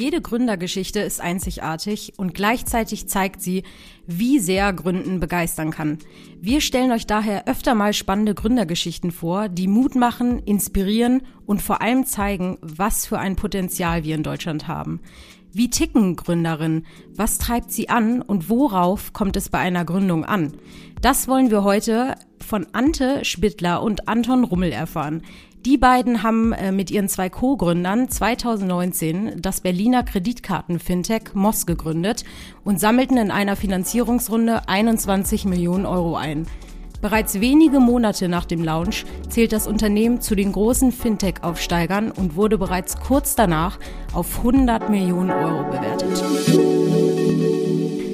Jede Gründergeschichte ist einzigartig und gleichzeitig zeigt sie, wie sehr Gründen begeistern kann. Wir stellen euch daher öfter mal spannende Gründergeschichten vor, die Mut machen, inspirieren und vor allem zeigen, was für ein Potenzial wir in Deutschland haben. Wie ticken Gründerinnen? Was treibt sie an und worauf kommt es bei einer Gründung an? Das wollen wir heute von Ante Spittler und Anton Rummel erfahren. Die beiden haben äh, mit ihren zwei Co-Gründern 2019 das Berliner Kreditkarten-Fintech Moss gegründet und sammelten in einer Finanzierungsrunde 21 Millionen Euro ein. Bereits wenige Monate nach dem Launch zählt das Unternehmen zu den großen Fintech-Aufsteigern und wurde bereits kurz danach auf 100 Millionen Euro bewertet.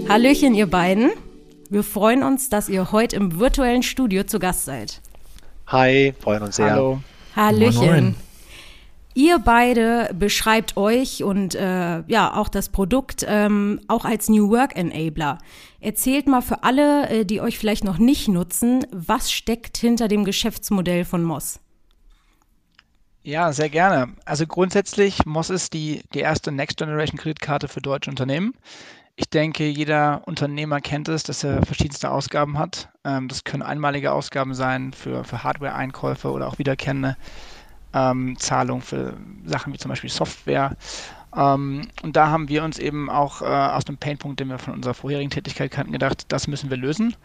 Hallöchen, ihr beiden. Wir freuen uns, dass ihr heute im virtuellen Studio zu Gast seid. Hi, freuen uns sehr. Hallo. Hallöchen. Moin. Ihr beide beschreibt euch und äh, ja auch das Produkt ähm, auch als New Work Enabler. Erzählt mal für alle, äh, die euch vielleicht noch nicht nutzen, was steckt hinter dem Geschäftsmodell von Moss? Ja, sehr gerne. Also grundsätzlich, Moss ist die, die erste Next Generation Kreditkarte für deutsche Unternehmen. Ich denke, jeder Unternehmer kennt es, dass er verschiedenste Ausgaben hat. Ähm, das können einmalige Ausgaben sein für, für Hardware-Einkäufe oder auch wiederkehrende ähm, Zahlungen für Sachen wie zum Beispiel Software. Ähm, und da haben wir uns eben auch äh, aus dem Painpunkt, den wir von unserer vorherigen Tätigkeit kannten, gedacht, das müssen wir lösen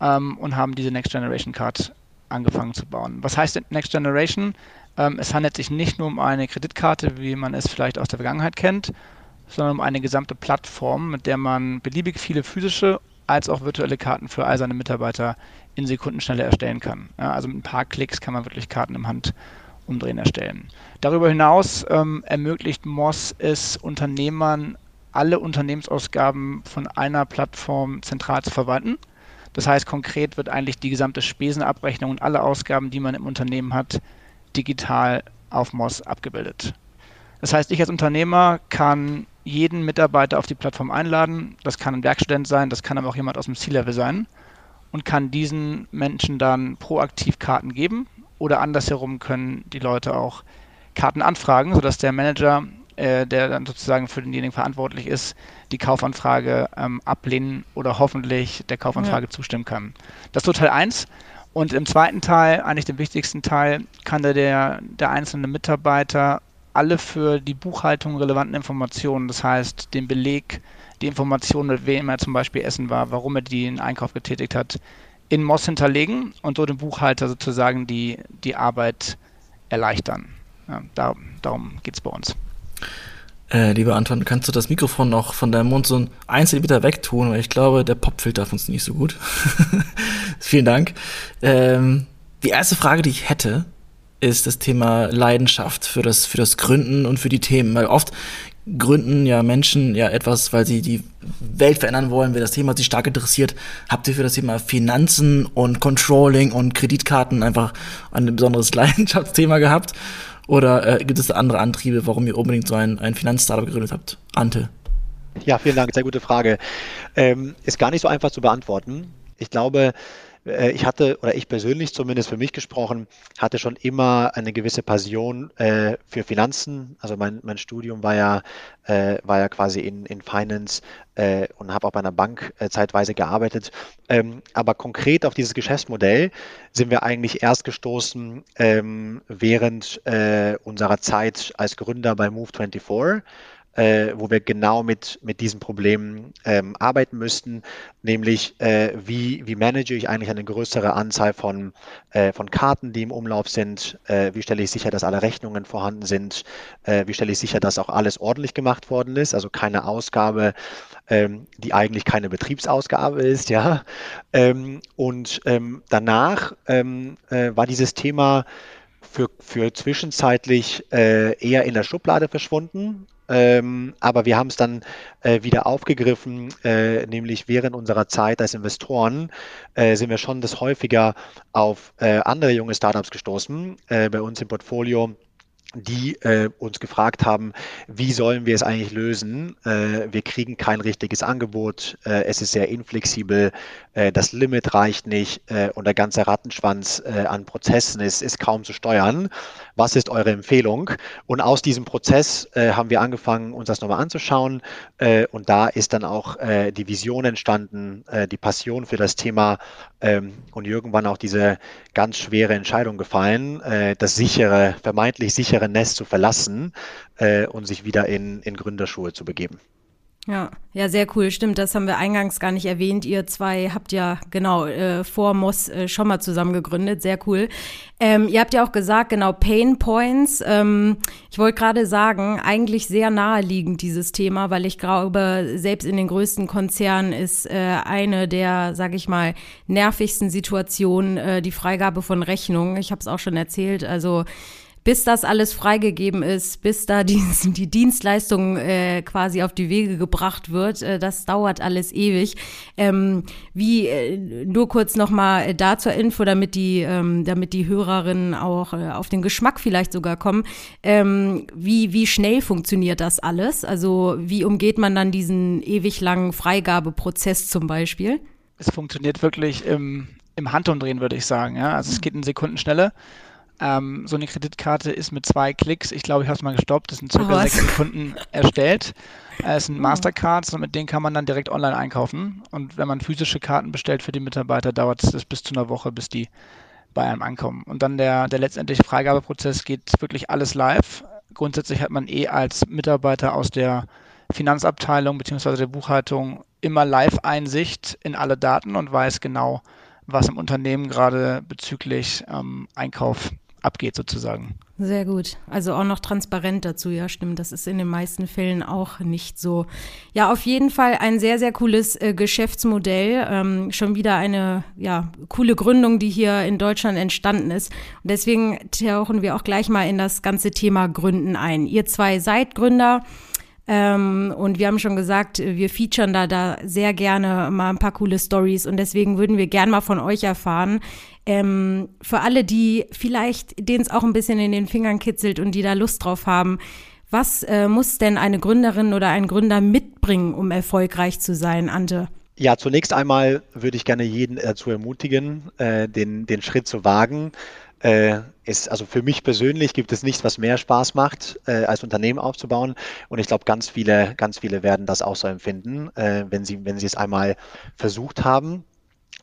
ähm, und haben diese Next Generation Card angefangen zu bauen. Was heißt Next Generation? Ähm, es handelt sich nicht nur um eine Kreditkarte, wie man es vielleicht aus der Vergangenheit kennt, sondern um eine gesamte Plattform, mit der man beliebig viele physische als auch virtuelle Karten für all seine Mitarbeiter in Sekundenschnelle erstellen kann. Ja, also mit ein paar Klicks kann man wirklich Karten im Handumdrehen erstellen. Darüber hinaus ähm, ermöglicht Moss es Unternehmern, alle Unternehmensausgaben von einer Plattform zentral zu verwalten. Das heißt, konkret wird eigentlich die gesamte Spesenabrechnung und alle Ausgaben, die man im Unternehmen hat, digital auf Moss abgebildet. Das heißt, ich als Unternehmer kann jeden Mitarbeiter auf die Plattform einladen. Das kann ein Werkstudent sein, das kann aber auch jemand aus dem C-Level sein und kann diesen Menschen dann proaktiv Karten geben oder andersherum können die Leute auch Karten anfragen, sodass der Manager, äh, der dann sozusagen für denjenigen verantwortlich ist, die Kaufanfrage ähm, ablehnen oder hoffentlich der Kaufanfrage ja. zustimmen kann. Das ist so Teil 1. Und im zweiten Teil, eigentlich dem wichtigsten Teil, kann der, der einzelne Mitarbeiter alle für die Buchhaltung relevanten Informationen, das heißt den Beleg, die Informationen, mit wem er zum Beispiel essen war, warum er den Einkauf getätigt hat, in Moss hinterlegen und so dem Buchhalter sozusagen die, die Arbeit erleichtern. Ja, da, darum geht es bei uns. Äh, lieber Anton, kannst du das Mikrofon noch von deinem Mund so ein Zentimeter wegtun, weil ich glaube, der Popfilter funktioniert nicht so gut. Vielen Dank. Ähm, die erste Frage, die ich hätte, ist das Thema Leidenschaft für das, für das Gründen und für die Themen. Weil oft gründen ja Menschen ja etwas, weil sie die Welt verändern wollen, wenn das Thema sie stark interessiert. Habt ihr für das Thema Finanzen und Controlling und Kreditkarten einfach ein besonderes Leidenschaftsthema gehabt? Oder äh, gibt es andere Antriebe, warum ihr unbedingt so ein, ein Finanzstartup gegründet habt? Ante. Ja, vielen Dank, sehr gute Frage. Ähm, ist gar nicht so einfach zu beantworten. Ich glaube, ich hatte, oder ich persönlich zumindest für mich gesprochen, hatte schon immer eine gewisse Passion äh, für Finanzen. Also mein, mein Studium war ja, äh, war ja quasi in, in Finance äh, und habe auch bei einer Bank äh, zeitweise gearbeitet. Ähm, aber konkret auf dieses Geschäftsmodell sind wir eigentlich erst gestoßen ähm, während äh, unserer Zeit als Gründer bei Move24 äh, wo wir genau mit, mit diesen Problemen ähm, arbeiten müssten, nämlich äh, wie, wie manage ich eigentlich eine größere Anzahl von, äh, von Karten, die im Umlauf sind, äh, wie stelle ich sicher, dass alle Rechnungen vorhanden sind, äh, wie stelle ich sicher, dass auch alles ordentlich gemacht worden ist, also keine Ausgabe, ähm, die eigentlich keine Betriebsausgabe ist, ja. Ähm, und ähm, danach ähm, äh, war dieses Thema für, für zwischenzeitlich eher in der Schublade verschwunden ähm, aber wir haben es dann äh, wieder aufgegriffen, äh, nämlich während unserer Zeit als Investoren äh, sind wir schon das häufiger auf äh, andere junge Startups gestoßen. Äh, bei uns im Portfolio die äh, uns gefragt haben, wie sollen wir es eigentlich lösen? Äh, wir kriegen kein richtiges Angebot, äh, es ist sehr inflexibel, äh, das Limit reicht nicht äh, und der ganze Rattenschwanz äh, an Prozessen ist, ist kaum zu steuern. Was ist eure Empfehlung? Und aus diesem Prozess haben wir angefangen, uns das nochmal anzuschauen und da ist dann auch die Vision entstanden, die Passion für das Thema ähm, und irgendwann auch diese ganz schwere Entscheidung gefallen, das sichere, vermeintlich sichere sichere Nest zu verlassen äh, und sich wieder in, in Gründerschuhe zu begeben. Ja, ja, sehr cool. Stimmt, das haben wir eingangs gar nicht erwähnt. Ihr zwei habt ja genau äh, vor Moss äh, schon mal zusammen gegründet. Sehr cool. Ähm, ihr habt ja auch gesagt, genau, Pain Points. Ähm, ich wollte gerade sagen, eigentlich sehr naheliegend dieses Thema, weil ich glaube, selbst in den größten Konzernen ist äh, eine der, sag ich mal, nervigsten Situationen äh, die Freigabe von Rechnungen. Ich habe es auch schon erzählt. Also bis das alles freigegeben ist, bis da die, die Dienstleistung äh, quasi auf die Wege gebracht wird, äh, das dauert alles ewig. Ähm, wie äh, nur kurz nochmal da zur Info, damit die, ähm, damit die Hörerinnen auch äh, auf den Geschmack vielleicht sogar kommen. Ähm, wie, wie schnell funktioniert das alles? Also wie umgeht man dann diesen ewig langen Freigabeprozess zum Beispiel? Es funktioniert wirklich im, im Handumdrehen, würde ich sagen. Ja? Also es geht in Sekundenschnelle. Ähm, so eine Kreditkarte ist mit zwei Klicks, ich glaube, ich habe es mal gestoppt, das sind circa oh, sechs Sekunden erstellt. Äh, es sind oh. Mastercards und mit denen kann man dann direkt online einkaufen. Und wenn man physische Karten bestellt für die Mitarbeiter, dauert es bis zu einer Woche, bis die bei einem ankommen. Und dann der, der letztendliche Freigabeprozess geht wirklich alles live. Grundsätzlich hat man eh als Mitarbeiter aus der Finanzabteilung bzw. der Buchhaltung immer Live-Einsicht in alle Daten und weiß genau, was im Unternehmen gerade bezüglich ähm, Einkauf abgeht sozusagen. Sehr gut. Also auch noch transparent dazu, ja, stimmt. Das ist in den meisten Fällen auch nicht so. Ja, auf jeden Fall ein sehr, sehr cooles äh, Geschäftsmodell. Ähm, schon wieder eine, ja, coole Gründung, die hier in Deutschland entstanden ist. Und deswegen tauchen wir auch gleich mal in das ganze Thema Gründen ein. Ihr zwei seid Gründer. Ähm, und wir haben schon gesagt, wir featuren da, da sehr gerne mal ein paar coole Stories und deswegen würden wir gerne mal von euch erfahren, ähm, für alle, die vielleicht, denen es auch ein bisschen in den Fingern kitzelt und die da Lust drauf haben, was äh, muss denn eine Gründerin oder ein Gründer mitbringen, um erfolgreich zu sein, Ante? Ja, zunächst einmal würde ich gerne jeden dazu ermutigen, äh, den, den Schritt zu wagen. Äh, ist, also für mich persönlich gibt es nichts, was mehr Spaß macht, äh, als Unternehmen aufzubauen. Und ich glaube, ganz viele, ganz viele werden das auch so empfinden, äh, wenn sie, wenn sie es einmal versucht haben.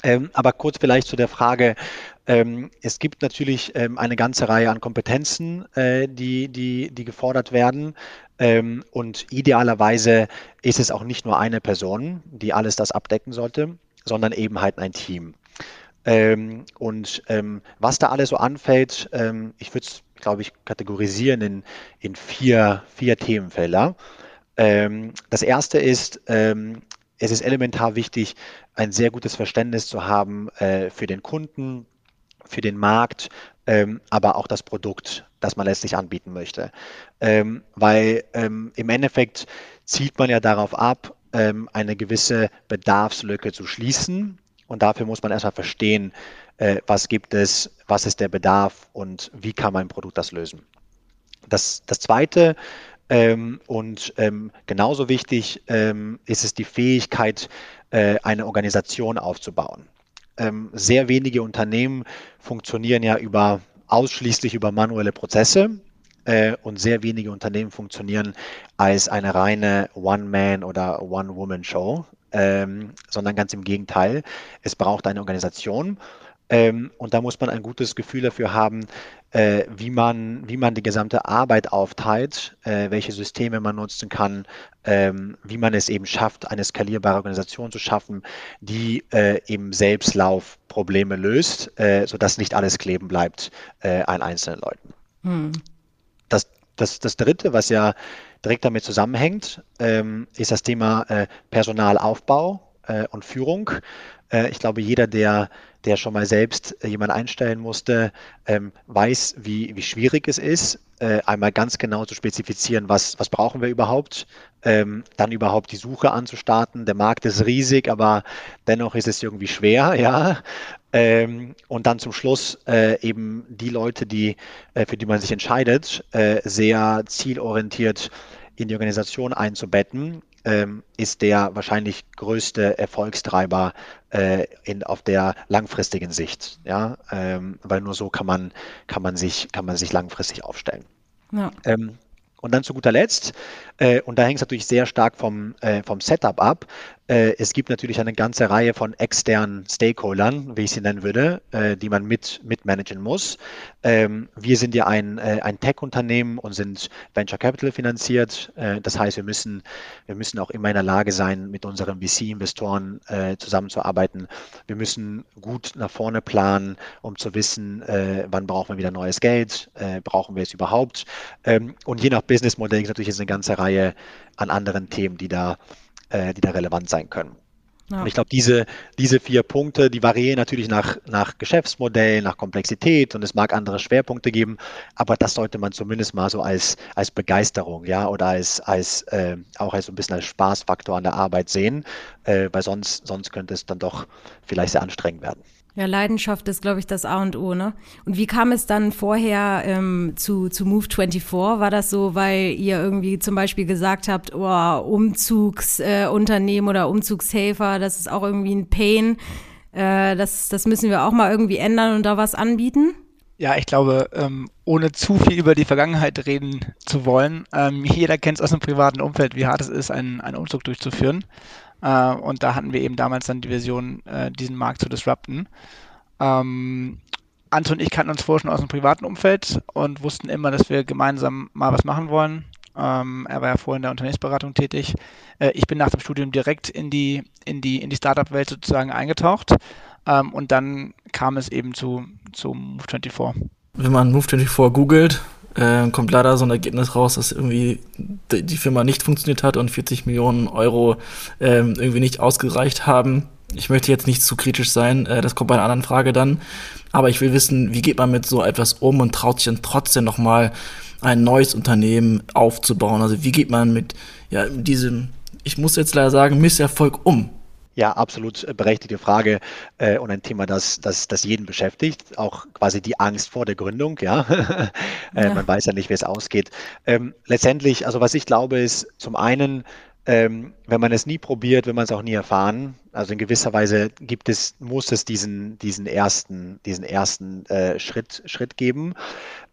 Ähm, aber kurz vielleicht zu der Frage, ähm, es gibt natürlich ähm, eine ganze Reihe an Kompetenzen, äh, die, die, die gefordert werden. Ähm, und idealerweise ist es auch nicht nur eine Person, die alles das abdecken sollte, sondern eben halt ein Team. Ähm, und ähm, was da alles so anfällt, ich würde es, glaube ich, kategorisieren in, in vier, vier Themenfelder. das erste ist, es ist elementar wichtig, ein sehr gutes Verständnis zu haben äh, für den Kunden, für den Markt, ähm, aber auch das Produkt, das man letztlich anbieten möchte. Ähm, weil ähm, im Endeffekt zielt man ja darauf ab, ähm, eine gewisse Bedarfslücke zu schließen. Und dafür muss man erstmal verstehen, äh, was gibt es, was ist der Bedarf und wie kann mein Produkt das lösen. Das, das Zweite ähm, und ähm, genauso wichtig ähm, ist es die Fähigkeit, äh, eine Organisation aufzubauen. Ähm, sehr wenige Unternehmen funktionieren ja über ausschließlich über manuelle Prozesse äh, und sehr wenige Unternehmen funktionieren als eine reine One-Man- oder One-Woman-Show, ähm, sondern ganz im Gegenteil. Es braucht eine Organisation ähm, und da muss man ein gutes Gefühl dafür haben, äh, wie, man, wie man die gesamte Arbeit aufteilt, äh, welche Systeme man nutzen kann, ähm, wie man es eben schafft, eine skalierbare Organisation zu schaffen, die äh, im Selbstlauf Probleme löst, äh, sodass nicht alles kleben bleibt äh, an einzelnen Leuten. Hm. Das, das, das Dritte, was ja direkt damit zusammenhängt, ähm, ist das Thema äh, Personalaufbau und Führung. Ich glaube, jeder, der der schon mal selbst äh, jemanden einstellen musste, ähm, weiß, wie, wie schwierig es ist, äh, einmal ganz genau zu spezifizieren, was, was brauchen wir überhaupt, ähm, dann überhaupt die Suche anzustarten. Der Markt ist riesig, aber dennoch ist es irgendwie schwer, ja. Ähm, und dann zum Schluss äh, eben die Leute, die, äh, für die man sich entscheidet, äh, sehr zielorientiert in die Organisation einzubetten, ähm, ist der wahrscheinlich größte Erfolgstreiber äh, in, auf der langfristigen Sicht. Ja? Ähm, weil nur so kann man, kann man, sich, kann man sich langfristig aufstellen. Ja. Ähm, und dann zu guter Letzt, äh, und da hängt es natürlich sehr stark vom, äh, vom Setup ab, es gibt natürlich eine ganze Reihe von externen Stakeholdern, wie ich sie nennen würde, äh, die man mit, mitmanagen muss. Ähm, wir sind ja ein, äh, ein Tech-Unternehmen und sind Venture Capital finanziert. Äh, das heißt, wir müssen, wir müssen auch immer in der Lage sein, mit unseren VC-Investoren zusammenzuarbeiten. Wir müssen gut nach vorne planen, um zu wissen, wann brauchen wir wieder neues Geld, brauchen wir es überhaupt. Ähm, und je nach Businessmodell ist natürlich eine ganze Reihe an anderen Themen, die da äh, die da relevant sein können. Ja. Und ich glaube, diese, diese vier Punkte, die variieren natürlich nach, nach Geschäftsmodell, nach Komplexität und es mag andere Schwerpunkte geben, aber das sollte man zumindest mal so als, als Begeisterung, ja, oder als, als äh, auch als so ein bisschen als Spaßfaktor an der Arbeit sehen, äh, weil sonst, sonst könnte es dann doch vielleicht sehr anstrengend werden. Ja, Leidenschaft ist, glaube ich, das A und O, ne? Und wie kam es dann vorher ähm, zu, zu Move24? War das so, weil ihr irgendwie zum Beispiel gesagt habt, oh, Umzugsunternehmen äh, oder Umzugshelfer, das ist auch irgendwie ein Pain. Äh, das, das müssen wir auch mal irgendwie ändern und da was anbieten? Ja, ich glaube, ähm, ohne zu viel über die Vergangenheit reden zu wollen, ähm, jeder kennt es aus dem privaten Umfeld, wie hart es ist, einen, einen Umzug durchzuführen. Äh, und da hatten wir eben damals dann die Vision, äh, diesen Markt zu disrupten. Ähm, Anton und ich kannten uns vorher schon aus dem privaten Umfeld und wussten immer, dass wir gemeinsam mal was machen wollen. Ähm, er war ja vorher in der Unternehmensberatung tätig. Äh, ich bin nach dem Studium direkt in die, in die, in die Startup-Welt sozusagen eingetaucht. Ähm, und dann kam es eben zu, zu Move24. Wenn man Move24 googelt, äh, kommt leider so ein Ergebnis raus, dass irgendwie die Firma nicht funktioniert hat und 40 Millionen Euro äh, irgendwie nicht ausgereicht haben. Ich möchte jetzt nicht zu kritisch sein, äh, das kommt bei einer anderen Frage dann. Aber ich will wissen, wie geht man mit so etwas um und traut sich dann trotzdem nochmal ein neues Unternehmen aufzubauen? Also wie geht man mit ja, diesem, ich muss jetzt leider sagen, Misserfolg um? Ja, absolut berechtigte Frage äh, und ein Thema, das, das, das jeden beschäftigt. Auch quasi die Angst vor der Gründung, ja. äh, ja. Man weiß ja nicht, wie es ausgeht. Ähm, letztendlich, also was ich glaube, ist zum einen, ähm, wenn man es nie probiert, will man es auch nie erfahren. Also in gewisser Weise gibt es, muss es diesen, diesen ersten, diesen ersten äh, Schritt, Schritt geben.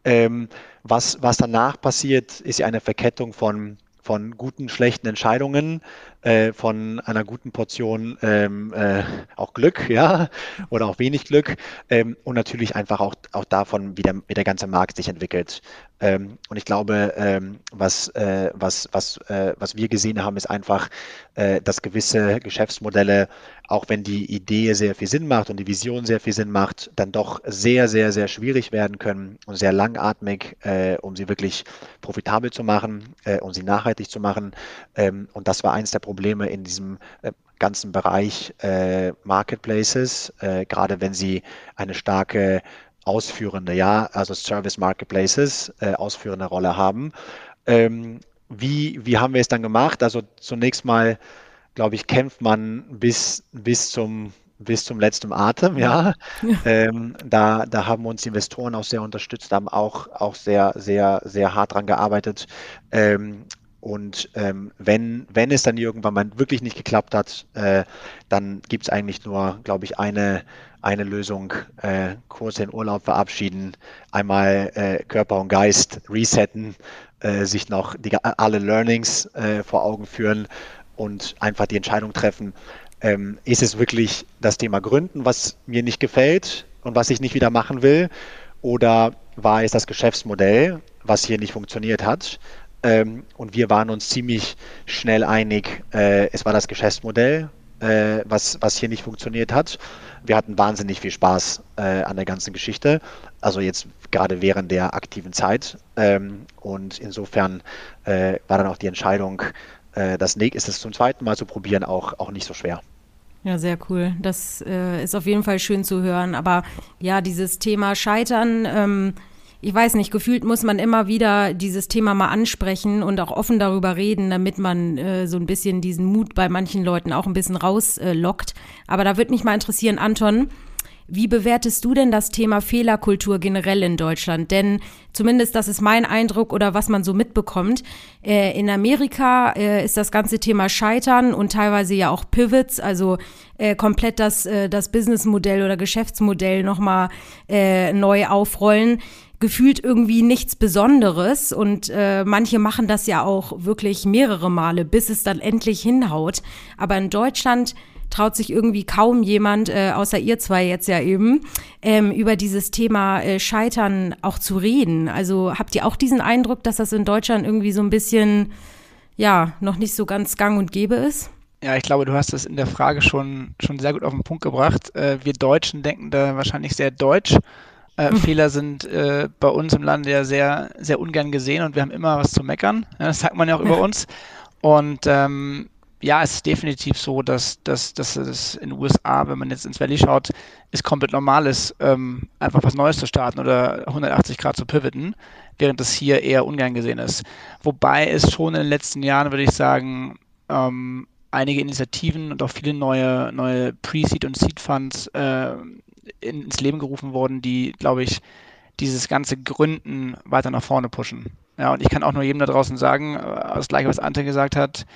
Ähm, was, was danach passiert, ist ja eine Verkettung von von guten, schlechten Entscheidungen, äh, von einer guten Portion ähm, äh, auch Glück, ja, oder auch wenig Glück ähm, und natürlich einfach auch, auch davon, wie der, wie der ganze Markt sich entwickelt. Ähm, und ich glaube, ähm, was, äh, was, was, äh, was wir gesehen haben, ist einfach, äh, dass gewisse Geschäftsmodelle, auch wenn die Idee sehr viel Sinn macht und die Vision sehr viel Sinn macht, dann doch sehr, sehr, sehr schwierig werden können und sehr langatmig, äh, um sie wirklich profitabel zu machen, um sie nachhaltig zu machen. Ähm, und das war eins der Probleme in diesem äh, ganzen Bereich äh, Marketplaces, äh, gerade wenn sie eine starke ausführende, ja, also Service Marketplaces, äh, ausführende Rolle haben. Ähm, wie, wie haben wir es dann gemacht? Also zunächst mal, glaube ich, kämpft man bis, bis zum bis zum letzten Atem, ja. ja. Ähm, da, da haben uns Investoren auch sehr unterstützt, haben auch, auch sehr, sehr, sehr hart dran gearbeitet. Ähm, und ähm, wenn, wenn es dann irgendwann mal wirklich nicht geklappt hat, äh, dann gibt es eigentlich nur, glaube ich, eine, eine Lösung. Äh, kurz den Urlaub verabschieden, einmal äh, Körper und Geist resetten, äh, sich noch die, alle Learnings äh, vor Augen führen und einfach die Entscheidung treffen, ähm, ist es wirklich das Thema Gründen, was mir nicht gefällt und was ich nicht wieder machen will? Oder war es das Geschäftsmodell, was hier nicht funktioniert hat? Ähm, und wir waren uns ziemlich schnell einig, äh, es war das Geschäftsmodell, äh, was, was hier nicht funktioniert hat. Wir hatten wahnsinnig viel Spaß äh, an der ganzen Geschichte, also jetzt gerade während der aktiven Zeit. Ähm, und insofern äh, war dann auch die Entscheidung, äh, das ist es zum zweiten Mal zu probieren, auch, auch nicht so schwer. Ja, sehr cool. Das äh, ist auf jeden Fall schön zu hören. Aber ja, dieses Thema Scheitern, ähm, ich weiß nicht, gefühlt muss man immer wieder dieses Thema mal ansprechen und auch offen darüber reden, damit man äh, so ein bisschen diesen Mut bei manchen Leuten auch ein bisschen rauslockt. Äh, Aber da würde mich mal interessieren, Anton, Wie bewertest du denn das Thema Fehlerkultur generell in Deutschland? Denn zumindest das ist mein Eindruck oder was man so mitbekommt. Äh, in Amerika äh, ist das ganze Thema Scheitern und teilweise ja auch Pivots, also äh, komplett das, äh, das Businessmodell oder Geschäftsmodell nochmal äh, neu aufrollen gefühlt irgendwie nichts Besonderes und äh, manche machen das ja auch wirklich mehrere Male, bis es dann endlich hinhaut. Aber in Deutschland traut sich irgendwie kaum jemand, äh, außer ihr zwei jetzt ja eben, ähm, über dieses Thema äh, Scheitern auch zu reden. Also habt ihr auch diesen Eindruck, dass das in Deutschland irgendwie so ein bisschen, ja, noch nicht so ganz gang und gäbe ist? Ja, ich glaube, du hast es in der Frage schon, schon sehr gut auf den Punkt gebracht. Äh, wir Deutschen denken da wahrscheinlich sehr deutsch. Äh. Fehler sind äh, bei uns im Land ja sehr, sehr ungern gesehen und wir haben immer was zu meckern. Ja, das sagt man ja auch über uns. Und ähm, ja, es ist definitiv so, dass, dass, dass es in den USA, wenn man jetzt ins Valley schaut, es komplett normal ist, ähm, einfach was Neues zu starten oder 180 Grad zu pivoten, während es hier eher ungern gesehen ist. Wobei es schon in den letzten Jahren, würde ich sagen, ähm, einige Initiativen und auch viele neue, neue Pre-Seed und Seed-Funds äh, ins Leben gerufen wurden, die, glaube ich, dieses ganze Gründen weiter nach vorne pushen. Ja, und ich kann auch nur jedem da draußen sagen, äh, das gleiche, was Ante gesagt hat,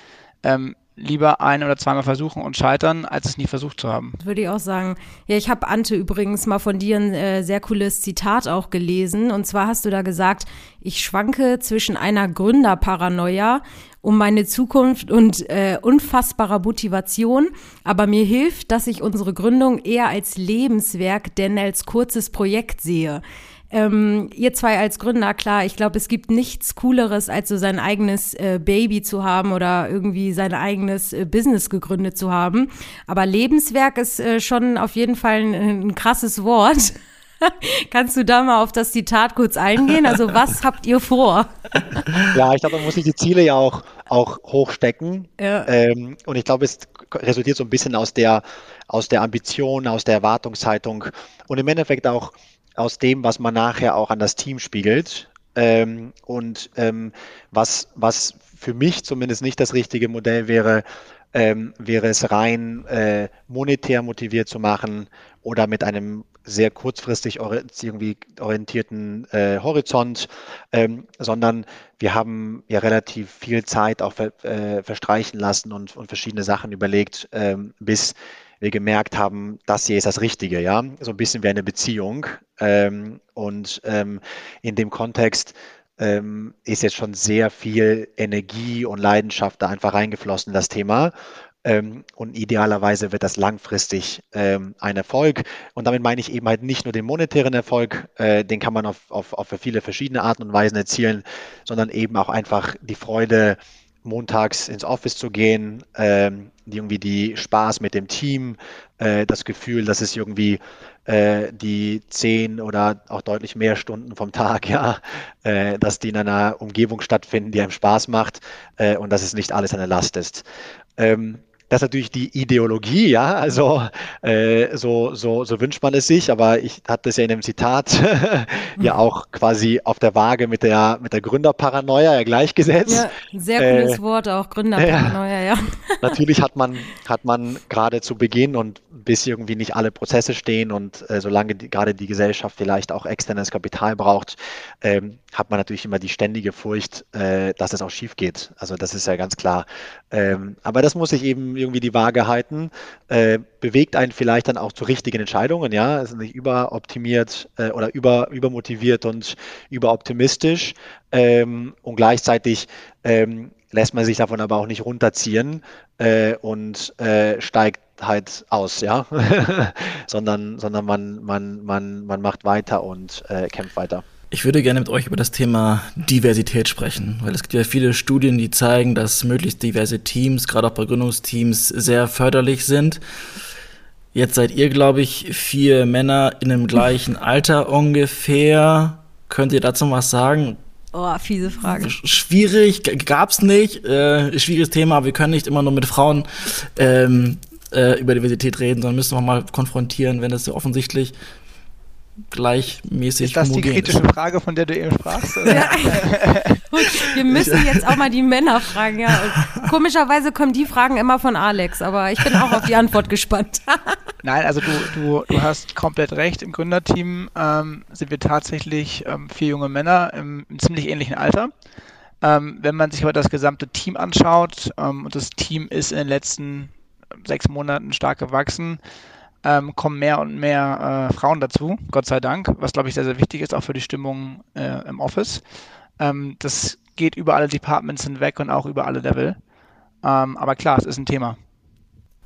ähm, lieber ein- oder zweimal versuchen und scheitern, als es nie versucht zu haben. Würde ich auch sagen. Ja, ich habe Ante übrigens mal von dir ein äh, sehr cooles Zitat auch gelesen. Und zwar hast du da gesagt, ich schwanke zwischen einer Gründerparanoia um meine Zukunft und äh, unfassbarer Motivation, aber mir hilft, dass ich unsere Gründung eher als Lebenswerk denn als kurzes Projekt sehe. Ähm, ihr zwei als Gründer, klar, ich glaube, es gibt nichts Cooleres, als so sein eigenes äh, Baby zu haben oder irgendwie sein eigenes äh, Business gegründet zu haben. Aber Lebenswerk ist äh, schon auf jeden Fall ein, ein krasses Wort. Kannst du da mal auf das Zitat kurz eingehen? Also was habt ihr vor? Ja, ich glaube, man muss sich die Ziele ja auch, auch hochstecken. Ja. Ähm, und ich glaube, es resultiert so ein bisschen aus der, aus der Ambition, aus der Erwartungshaltung und im Endeffekt auch aus dem, was man nachher auch an das Team spiegelt. Ähm, und ähm, was, was für mich zumindest nicht das richtige Modell wäre, ähm, wäre es rein äh, monetär motiviert zu machen oder mit einem sehr kurzfristig irgendwie orientierten äh, Horizont, ähm, sondern wir haben ja relativ viel Zeit auch ver, äh, verstreichen lassen und, und verschiedene Sachen überlegt, ähm, bis wir gemerkt haben, das hier ist das Richtige, ja, so ein bisschen wie eine Beziehung. Ähm, und ähm, in dem Kontext ähm, ist jetzt schon sehr viel Energie und Leidenschaft da einfach reingeflossen in das Thema. Ähm, und idealerweise wird das langfristig ähm, ein Erfolg. Und damit meine ich eben halt nicht nur den monetären Erfolg, äh, den kann man auf, auf, auf viele verschiedene Arten und Weisen erzielen, sondern eben auch einfach die Freude, montags ins Office zu gehen, ähm, irgendwie die Spaß mit dem Team, äh, das Gefühl, dass es irgendwie äh, die zehn oder auch deutlich mehr Stunden vom Tag, ja, äh, dass die in einer Umgebung stattfinden, die einem Spaß macht äh, und dass es nicht alles eine Last ist. Ähm, das ist natürlich die Ideologie, ja, also äh, so, so, so wünscht man es sich, aber ich hatte es ja in dem Zitat ja auch quasi auf der Waage mit der, mit der Gründerparanoia ja gleichgesetzt. Ja, sehr cooles äh, Wort auch, Gründerparanoia, ja. ja. Natürlich hat man, hat man gerade zu Beginn und bis irgendwie nicht alle Prozesse stehen und äh, solange die, gerade die Gesellschaft vielleicht auch externes Kapital braucht, ähm, hat man natürlich immer die ständige Furcht, äh, dass es auch schief geht. Also das ist ja ganz klar. Ähm, aber das muss sich eben irgendwie die Waage halten, äh, bewegt einen vielleicht dann auch zu richtigen Entscheidungen, ja, ist nicht überoptimiert äh, oder über, übermotiviert und überoptimistisch ähm, und gleichzeitig ähm, lässt man sich davon aber auch nicht runterziehen äh, und äh, steigt halt aus, ja, sondern, sondern man, man, man, man macht weiter und äh, kämpft weiter. Ich würde gerne mit euch über das Thema Diversität sprechen, weil es gibt ja viele Studien, die zeigen, dass möglichst diverse Teams, gerade auch bei Gründungsteams, sehr förderlich sind. Jetzt seid ihr, glaube ich, vier Männer in dem gleichen Alter ungefähr. Könnt ihr dazu was sagen? Oh, fiese Frage. Schwierig, gab's nicht. Äh, schwieriges Thema. Wir können nicht immer nur mit Frauen ähm, äh, über Diversität reden, sondern müssen wir mal konfrontieren, wenn das so offensichtlich gleichmäßig Ist das die kritische ist. Frage, von der du eben sprachst? Oder? Ja. Wir müssen jetzt auch mal die Männer fragen, ja. Komischerweise kommen die Fragen immer von Alex, aber ich bin auch auf die Antwort gespannt. Nein, also du, du, du hast komplett recht. Im Gründerteam ähm, sind wir tatsächlich ähm, vier junge Männer im, im ziemlich ähnlichen Alter. Ähm, wenn man sich aber das gesamte Team anschaut, ähm, und das Team ist in den letzten sechs Monaten stark gewachsen, ähm, kommen mehr und mehr äh, Frauen dazu, Gott sei Dank, was glaube ich sehr, sehr wichtig ist, auch für die Stimmung äh, im Office. Ähm, das geht über alle Departments hinweg und auch über alle Level. Ähm, aber klar, es ist ein Thema.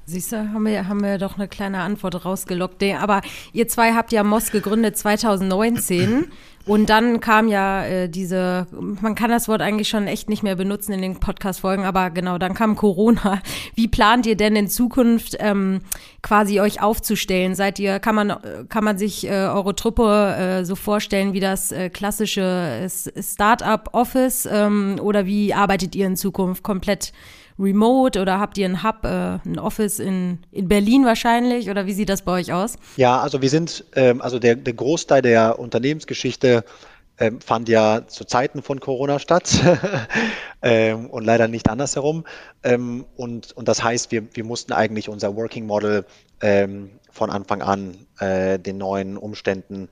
Siehst du, haben wir, haben wir doch eine kleine Antwort rausgelockt. Aber ihr zwei habt ja Moss gegründet 2019 und dann kam ja äh, diese, man kann das Wort eigentlich schon echt nicht mehr benutzen in den Podcast-Folgen, aber genau, dann kam Corona. Wie plant ihr denn in Zukunft ähm, quasi euch aufzustellen? Seid ihr, kann man, kann man sich äh, eure Truppe äh, so vorstellen wie das äh, klassische Start-up-Office ähm, oder wie arbeitet ihr in Zukunft komplett? Remote oder habt ihr ein Hub, äh, ein Office in, in Berlin wahrscheinlich oder wie sieht das bei euch aus? Ja, also wir sind, ähm, also der, der Großteil der Unternehmensgeschichte ähm, fand ja zu Zeiten von Corona statt ähm, und leider nicht andersherum. Ähm, und, und das heißt, wir, wir mussten eigentlich unser Working Model ähm, von Anfang an äh, den neuen Umständen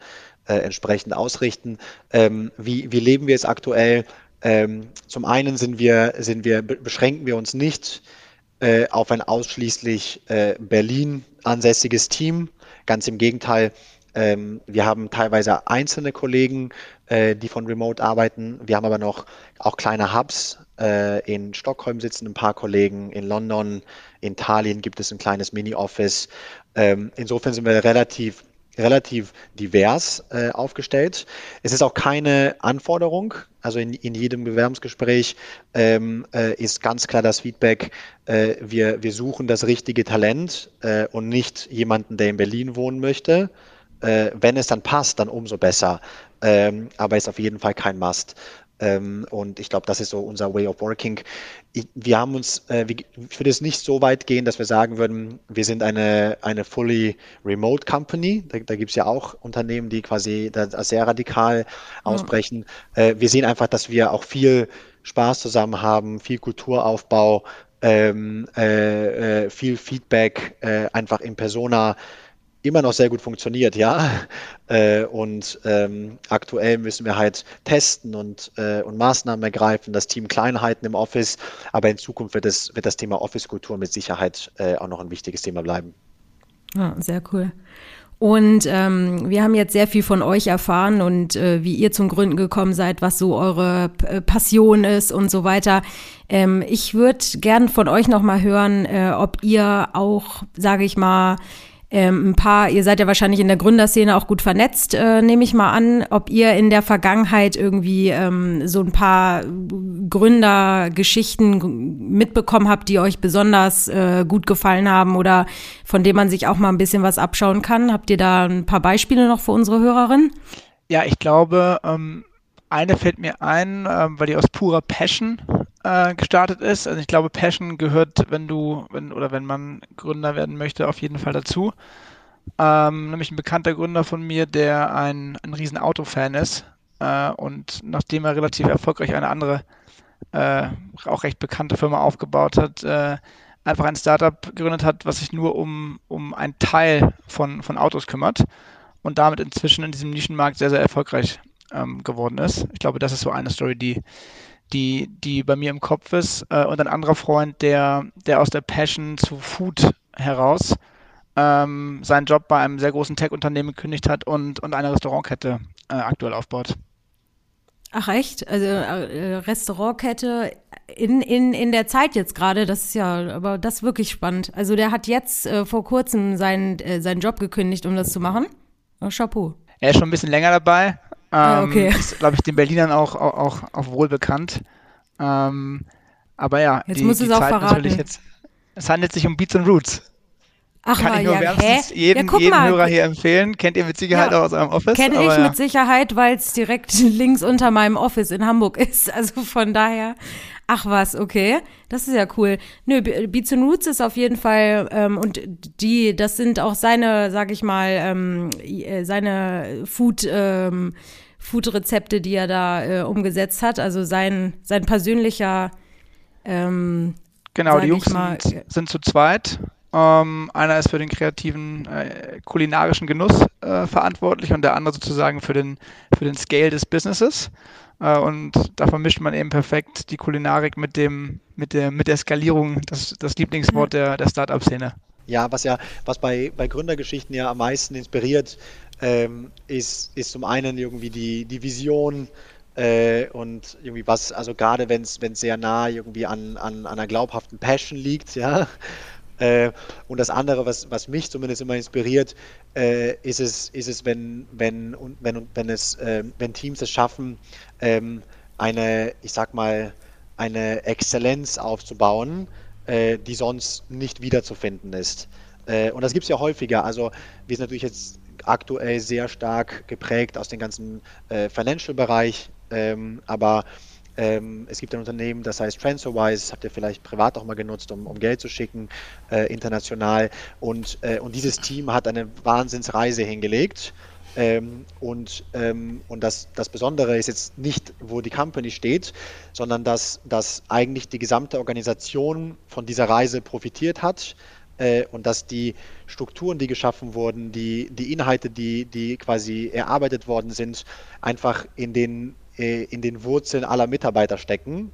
äh, entsprechend ausrichten. Ähm, wie, wie leben wir es aktuell? Ähm, zum einen sind wir, sind wir, be- beschränken wir uns nicht äh, auf ein ausschließlich äh, Berlin ansässiges Team. Ganz im Gegenteil, ähm, wir haben teilweise einzelne Kollegen, äh, die von Remote arbeiten. Wir haben aber noch auch kleine Hubs. Äh, in Stockholm sitzen ein paar Kollegen, in London, in Tallinn gibt es ein kleines Mini-Office. Ähm, insofern sind wir relativ relativ divers äh, aufgestellt. Es ist auch keine Anforderung. Also in, in jedem Bewerbungsgespräch ähm, äh, ist ganz klar das Feedback, äh, wir, wir suchen das richtige Talent äh, und nicht jemanden, der in Berlin wohnen möchte. Äh, wenn es dann passt, dann umso besser. Ähm, aber ist auf jeden Fall kein Must. Ähm, und ich glaube, das ist so unser Way of Working. Ich, wir haben uns, äh, wir, ich würde es nicht so weit gehen, dass wir sagen würden, wir sind eine, eine fully remote company. Da, da gibt es ja auch Unternehmen, die quasi da sehr radikal ausbrechen. Äh, wir sehen einfach, dass wir auch viel Spaß zusammen haben, viel Kulturaufbau, ähm, äh, äh, viel Feedback, äh, einfach in Persona immer noch sehr gut funktioniert, ja. Äh, und ähm, aktuell müssen wir halt testen und, äh, und Maßnahmen ergreifen, das Team Kleinheiten im Office, aber in Zukunft wird, es, wird das Thema Office-Kultur mit Sicherheit äh, auch noch ein wichtiges Thema bleiben. Ja, sehr cool. Und ähm, wir haben jetzt sehr viel von euch erfahren und äh, wie ihr zum Gründen gekommen seid, was so eure P Passion ist und so weiter. Ähm, ich würde gern von euch nochmal hören, äh, ob ihr auch, sage ich mal, ähm, ein paar, ihr seid ja wahrscheinlich in der Gründerszene auch gut vernetzt, äh, nehme ich mal an, ob ihr in der Vergangenheit irgendwie ähm, so ein paar Gründergeschichten mitbekommen habt, die euch besonders äh, gut gefallen haben oder von denen man sich auch mal ein bisschen was abschauen kann. Habt ihr da ein paar Beispiele noch für unsere Hörerin? Ja, ich glaube, ähm, eine fällt mir ein, ähm, weil die aus purer Passion äh, gestartet ist. Also ich glaube, Passion gehört, wenn du, wenn oder wenn man Gründer werden möchte, auf jeden Fall dazu. Ähm, nämlich ein bekannter Gründer von mir, der ein, ein riesen Autofan ist äh, und nachdem er relativ erfolgreich eine andere, äh, auch recht bekannte Firma aufgebaut hat, äh, einfach ein Startup gegründet hat, was sich nur um, um einen Teil von, von Autos kümmert und damit inzwischen in diesem Nischenmarkt sehr, sehr erfolgreich ähm, geworden ist. Ich glaube, das ist so eine Story, die, die, die bei mir im Kopf ist. Äh, und ein anderer Freund, der, der aus der Passion zu Food heraus ähm, seinen Job bei einem sehr großen Tech-Unternehmen gekündigt hat und, und eine Restaurantkette äh, aktuell aufbaut. Ach echt? Also äh, Restaurantkette in, in, in der Zeit jetzt gerade, das ist ja, aber das ist wirklich spannend. Also der hat jetzt äh, vor kurzem seinen, äh, seinen Job gekündigt, um das zu machen. Oh, Chapeau. Er ist schon ein bisschen länger dabei. Ähm, okay. Ist, glaube ich, den Berlinern auch, auch, auch, wohl bekannt. Ähm, aber ja, Jetzt die, musst du die es auch Zeit verraten. natürlich jetzt. Es handelt sich um Beats and Roots. Ach Kann mal, ich nur ja, wärmstens jeden, ja, jeden Hörer hier empfehlen. Kennt ihr mit Sicherheit ja, auch aus eurem Office. Kenne ich mit Sicherheit, weil es direkt links unter meinem Office in Hamburg ist. Also von daher, ach was, okay. Das ist ja cool. Nö, Beats and Roots ist auf jeden Fall, ähm, und die, das sind auch seine, sag ich mal, ähm, äh, seine Food, ähm, Food-Rezepte, die er da äh, umgesetzt hat. Also sein, sein persönlicher ähm, Genau, die Jungs mal, sind, sind zu zweit. Ähm, einer ist für den kreativen äh, kulinarischen Genuss äh, verantwortlich und der andere sozusagen für den, für den Scale des Businesses. Äh, und da vermischt man eben perfekt die Kulinarik mit dem, mit der, mit der Skalierung, das, das Lieblingswort der, der Startup-Szene. Ja, was ja, was bei, bei Gründergeschichten ja am meisten inspiriert, ähm, ist, ist zum einen irgendwie die, die Vision, äh, und irgendwie was, also gerade wenn es sehr nah irgendwie an, an, an einer glaubhaften Passion liegt, ja, äh, und das andere, was, was mich zumindest immer inspiriert, äh, ist es, ist es wenn, wenn, wenn, wenn, es, äh, wenn Teams es schaffen, ähm, eine, ich sag mal, eine Exzellenz aufzubauen, äh, die sonst nicht wiederzufinden ist. Äh, und das gibt es ja häufiger. Also wir sind natürlich jetzt aktuell sehr stark geprägt aus dem ganzen äh, Financial-Bereich, ähm, aber ähm, es gibt ein Unternehmen, das heißt TransferWise, habt ihr vielleicht privat auch mal genutzt, um, um Geld zu schicken, äh, international. Und, äh, und dieses Team hat eine Wahnsinnsreise hingelegt. Ähm, und ähm, und das, das Besondere ist jetzt nicht, wo die Company steht, sondern dass, dass eigentlich die gesamte Organisation von dieser Reise profitiert hat äh, und dass die Strukturen, die geschaffen wurden, die, die Inhalte, die, die quasi erarbeitet worden sind, einfach in den äh, in den Wurzeln aller Mitarbeiter stecken.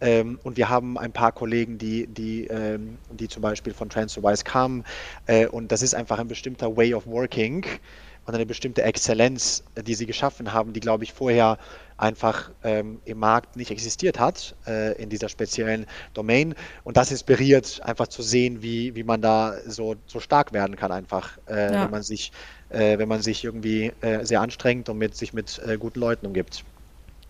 Ähm, und wir haben ein paar Kollegen, die, die, ähm, die zum Beispiel von TransferWise kamen. Äh, und das ist einfach ein bestimmter Way of Working und eine bestimmte Exzellenz, die sie geschaffen haben, die, glaube ich, vorher einfach ähm, im Markt nicht existiert hat, äh, in dieser speziellen Domain. Und das inspiriert, einfach zu sehen, wie, wie man da so, so stark werden kann, einfach, äh, ja. wenn man sich, äh, wenn man sich irgendwie äh, sehr anstrengt und mit, sich mit äh, guten Leuten umgibt.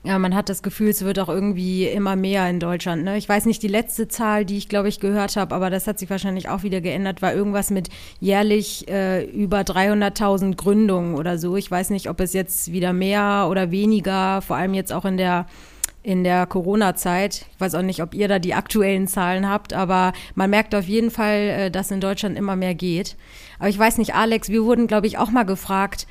Ja, man hat das Gefühl, es wird auch irgendwie immer mehr in Deutschland. Ne? Ich weiß nicht die letzte Zahl, die ich glaube ich gehört habe, aber das hat sich wahrscheinlich auch wieder geändert, war irgendwas mit jährlich äh, über 300.000 Gründungen oder so. Ich weiß nicht, ob es jetzt wieder mehr oder weniger, vor allem jetzt auch in der in der Corona-Zeit. Ich weiß auch nicht, ob ihr da die aktuellen Zahlen habt, aber man merkt auf jeden Fall, äh, dass in Deutschland immer mehr geht. Aber ich weiß nicht, Alex, wir wurden, glaube ich, auch mal gefragt,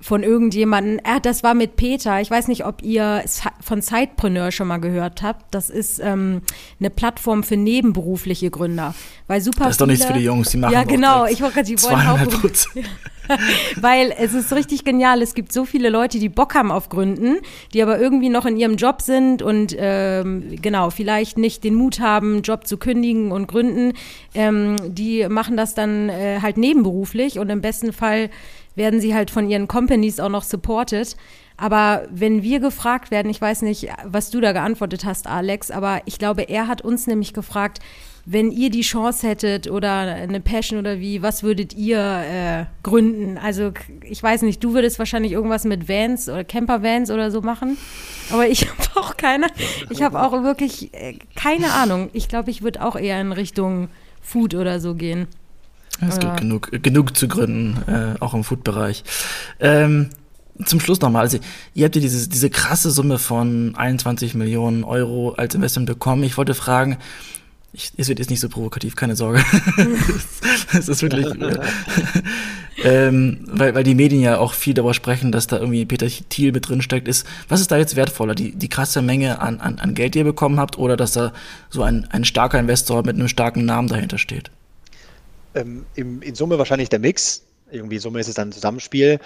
von irgendjemandem. Äh, das war mit Peter. Ich weiß nicht, ob ihr von Sidepreneur schon mal gehört habt. Das ist ähm, eine Plattform für nebenberufliche Gründer. Weil super das ist doch nichts für die Jungs, die machen Ja, genau. Ich wollte gerade, die wollen auch. Weil es ist richtig genial. Es gibt so viele Leute, die Bock haben auf Gründen, die aber irgendwie noch in ihrem Job sind und ähm, genau, vielleicht nicht den Mut haben, Job zu kündigen und gründen. Ähm, die machen das dann äh, halt nebenberuflich und im besten Fall werden sie halt von ihren Companies auch noch supported. Aber wenn wir gefragt werden, ich weiß nicht, was du da geantwortet hast, Alex, aber ich glaube, er hat uns nämlich gefragt, wenn ihr die Chance hättet oder eine Passion oder wie, was würdet ihr äh, gründen? Also ich weiß nicht, du würdest wahrscheinlich irgendwas mit Vans oder Camper-Vans oder so machen, aber ich habe auch keine, ich habe auch wirklich äh, keine Ahnung. Ich glaube, ich würde auch eher in Richtung Food oder so gehen. Es gibt genug, genug zu gründen, äh, auch im Food-Bereich. Ähm, zum Schluss nochmal, also ihr habt ja diese, diese krasse Summe von 21 Millionen Euro als Investment bekommen. Ich wollte fragen, ich, es wird jetzt nicht so provokativ, keine Sorge. Es ist wirklich, äh, ähm, weil, weil die Medien ja auch viel darüber sprechen, dass da irgendwie Peter Thiel mit drin steckt, ist, was ist da jetzt wertvoller? Die, die krasse Menge an, an, an Geld, die ihr bekommen habt, oder dass da so ein, ein starker Investor mit einem starken Namen dahinter steht? Ähm, im, in Summe wahrscheinlich der Mix. Irgendwie Summe ist es dann ein Zusammenspiel.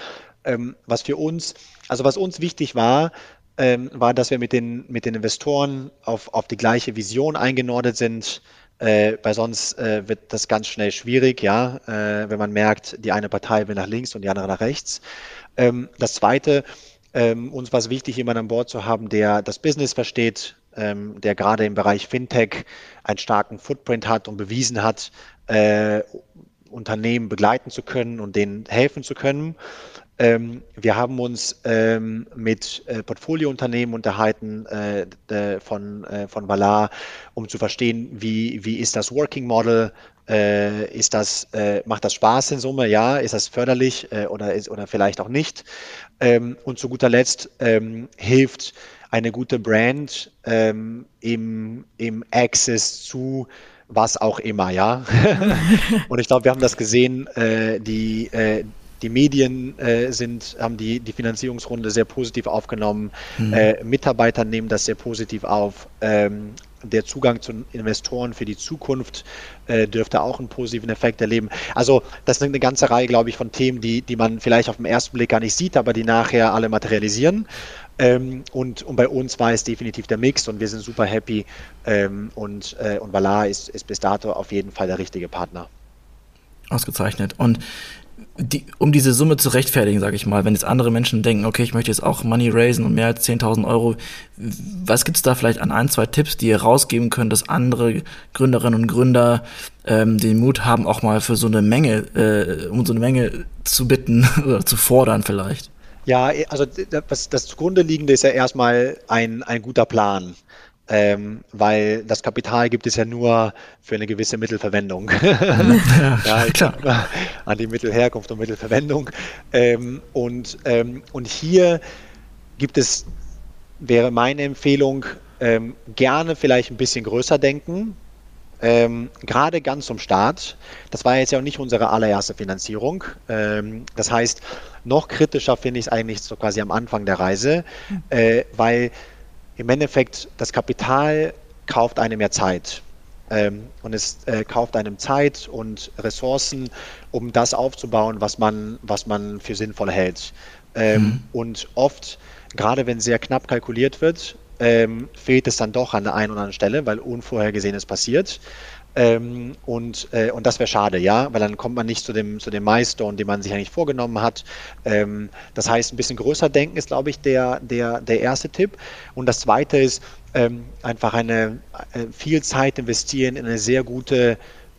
Ähm, was für uns, also was uns wichtig war, ähm, war, dass wir mit den, mit den Investoren auf, auf die gleiche Vision eingenordet sind. Äh, weil sonst äh, wird das ganz schnell schwierig, ja, äh, wenn man merkt, die eine Partei will nach links und die andere nach rechts. Ähm, das zweite, ähm, uns war es wichtig, jemanden an Bord zu haben, der das Business versteht, ähm, der gerade im Bereich Fintech einen starken Footprint hat und bewiesen hat, äh, Unternehmen begleiten zu können und denen helfen zu können. Ähm, wir haben uns ähm, mit äh, Portfoliounternehmen unterhalten äh, von, äh, von Valar, um zu verstehen, wie, wie ist das Working Model, äh, ist das, äh, macht das Spaß in Summe, ja, ist das förderlich äh, oder, ist, oder vielleicht auch nicht. Ähm, und zu guter Letzt ähm, hilft eine gute Brand ähm, im, im Access zu was auch immer, ja. und ich glaube, wir haben das gesehen, äh, die, äh, die Medien äh, sind, haben die, die Finanzierungsrunde sehr positiv aufgenommen. Mhm. Äh, Mitarbeiter nehmen das sehr positiv auf. Ähm, der Zugang zu Investoren für die Zukunft äh, dürfte auch einen positiven Effekt erleben. Also das sind eine ganze Reihe, glaube ich, von Themen, die, die man vielleicht auf den ersten Blick gar nicht sieht, aber die nachher alle materialisieren. Ähm, und, und bei uns war es definitiv der Mix und wir sind super happy. Ähm, und, äh, und Valar ist, ist bis dato auf jeden Fall der richtige Partner. Ausgezeichnet. Und die, um diese Summe zu rechtfertigen, sage ich mal, wenn jetzt andere Menschen denken, okay, ich möchte jetzt auch Money raisen und mehr als 10.000 Euro, was gibt es da vielleicht an ein, zwei Tipps, die ihr rausgeben könnt, dass andere Gründerinnen und Gründer ähm, den Mut haben, auch mal für so eine Menge, äh, um so eine Menge zu bitten oder zu fordern vielleicht? Ja, also das, das zugrunde liegende ist ja erstmal ein, ein guter Plan. Ähm, weil das Kapital gibt es ja nur für eine gewisse Mittelverwendung. ja, ja, klar. An die Mittelherkunft und Mittelverwendung. Ähm, und, ähm, und hier gibt es, wäre meine Empfehlung, ähm, gerne vielleicht ein bisschen größer denken, ähm, gerade ganz zum Start, das war jetzt ja auch nicht unsere allererste Finanzierung. Ähm, das heißt, noch kritischer finde ich es eigentlich so quasi am Anfang der Reise, hm. äh, weil im Endeffekt das Kapital kauft einem ja Zeit. Ähm, und es äh, kauft einem Zeit und Ressourcen, um das aufzubauen, was man, was man für sinnvoll hält. Mhm. Und oft, gerade wenn sehr knapp kalkuliert wird, ähm, fehlt es dann doch an der einen oder anderen Stelle, weil Unvorhergesehenes passiert. Ähm, und, äh, und das wäre schade, ja, weil dann kommt man nicht zu dem, zu dem Milestone, den man sich eigentlich vorgenommen hat. Ähm, das heißt, ein bisschen größer denken ist, glaube ich, der, der, der erste Tipp. Und das zweite ist ähm, einfach eine äh, viel Zeit investieren in eine sehr gute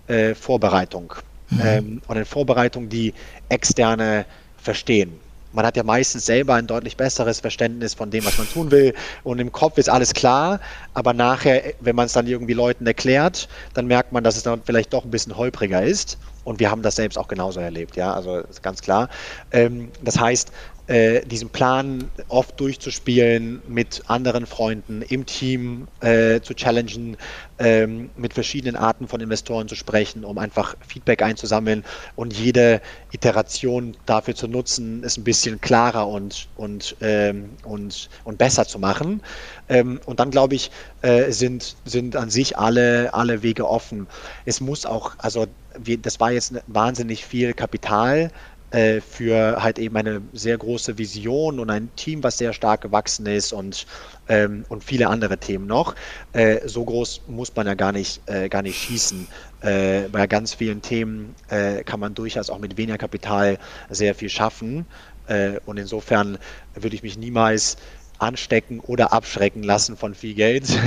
äh, Vorbereitung. Mhm. Ähm, und eine Vorbereitung, die externe verstehen man hat ja meistens selber ein deutlich besseres Verständnis von dem, was man tun will. Und im Kopf ist alles klar, aber nachher, wenn man es dann irgendwie Leuten erklärt, dann merkt man, dass es dann vielleicht doch ein bisschen holpriger ist. Und wir haben das selbst auch genauso erlebt, ja, also ganz klar. Ähm, das heißt, äh, diesen Plan oft durchzuspielen, mit anderen Freunden im Team äh, zu challengen, ähm, mit verschiedenen Arten von Investoren zu sprechen, um einfach Feedback einzusammeln und jede Iteration dafür zu nutzen, es ein bisschen klarer und, und, ähm, und, und besser zu machen. Ähm, und dann glaube ich, äh, sind, sind an sich alle, alle Wege offen. Es muss auch, also wir, das war jetzt wahnsinnig viel Kapital, äh, für halt eben eine sehr große Vision und ein Team, was sehr stark gewachsen ist und, ähm, und viele andere Themen noch. Äh, so groß muss man ja gar nicht, äh, gar nicht schießen. Äh, bei ganz vielen Themen äh, kann man durchaus auch mit weniger Kapital sehr viel schaffen. Äh, und insofern würde ich mich niemals anstecken oder abschrecken lassen von viel Geld.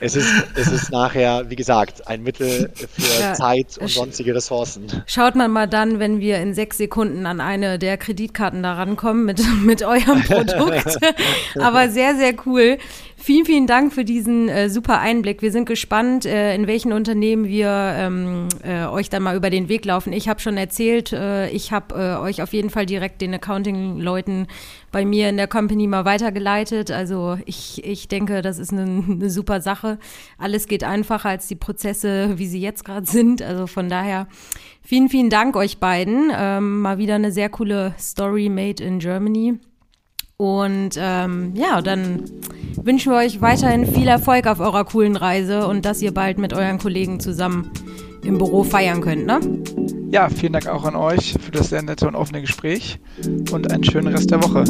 es, ist, es ist nachher, wie gesagt, ein Mittel für ja, Zeit und sonstige Ressourcen. Schaut man mal dann, wenn wir in sechs Sekunden an eine der Kreditkarten da rankommen mit, mit eurem Produkt. Aber sehr, sehr cool. Vielen, vielen Dank für diesen äh, super Einblick. Wir sind gespannt, äh, in welchen Unternehmen wir ähm, äh, euch dann mal über den Weg laufen. Ich habe schon erzählt, äh, ich habe äh, euch auf jeden Fall direkt den Accounting-Leuten bei mir in der Company mal weitergeleitet. Also ich, ich denke, das ist eine, eine super Sache. Alles geht einfacher als die Prozesse, wie sie jetzt gerade sind. Also von daher vielen, vielen Dank euch beiden. Ähm, mal wieder eine sehr coole Story made in Germany. Und ähm, ja, dann wünschen wir euch weiterhin viel Erfolg auf eurer coolen Reise und dass ihr bald mit euren Kollegen zusammen im Büro feiern könnt, ne? Ja, vielen Dank auch an euch für das sehr nette und offene Gespräch und einen schönen Rest der Woche.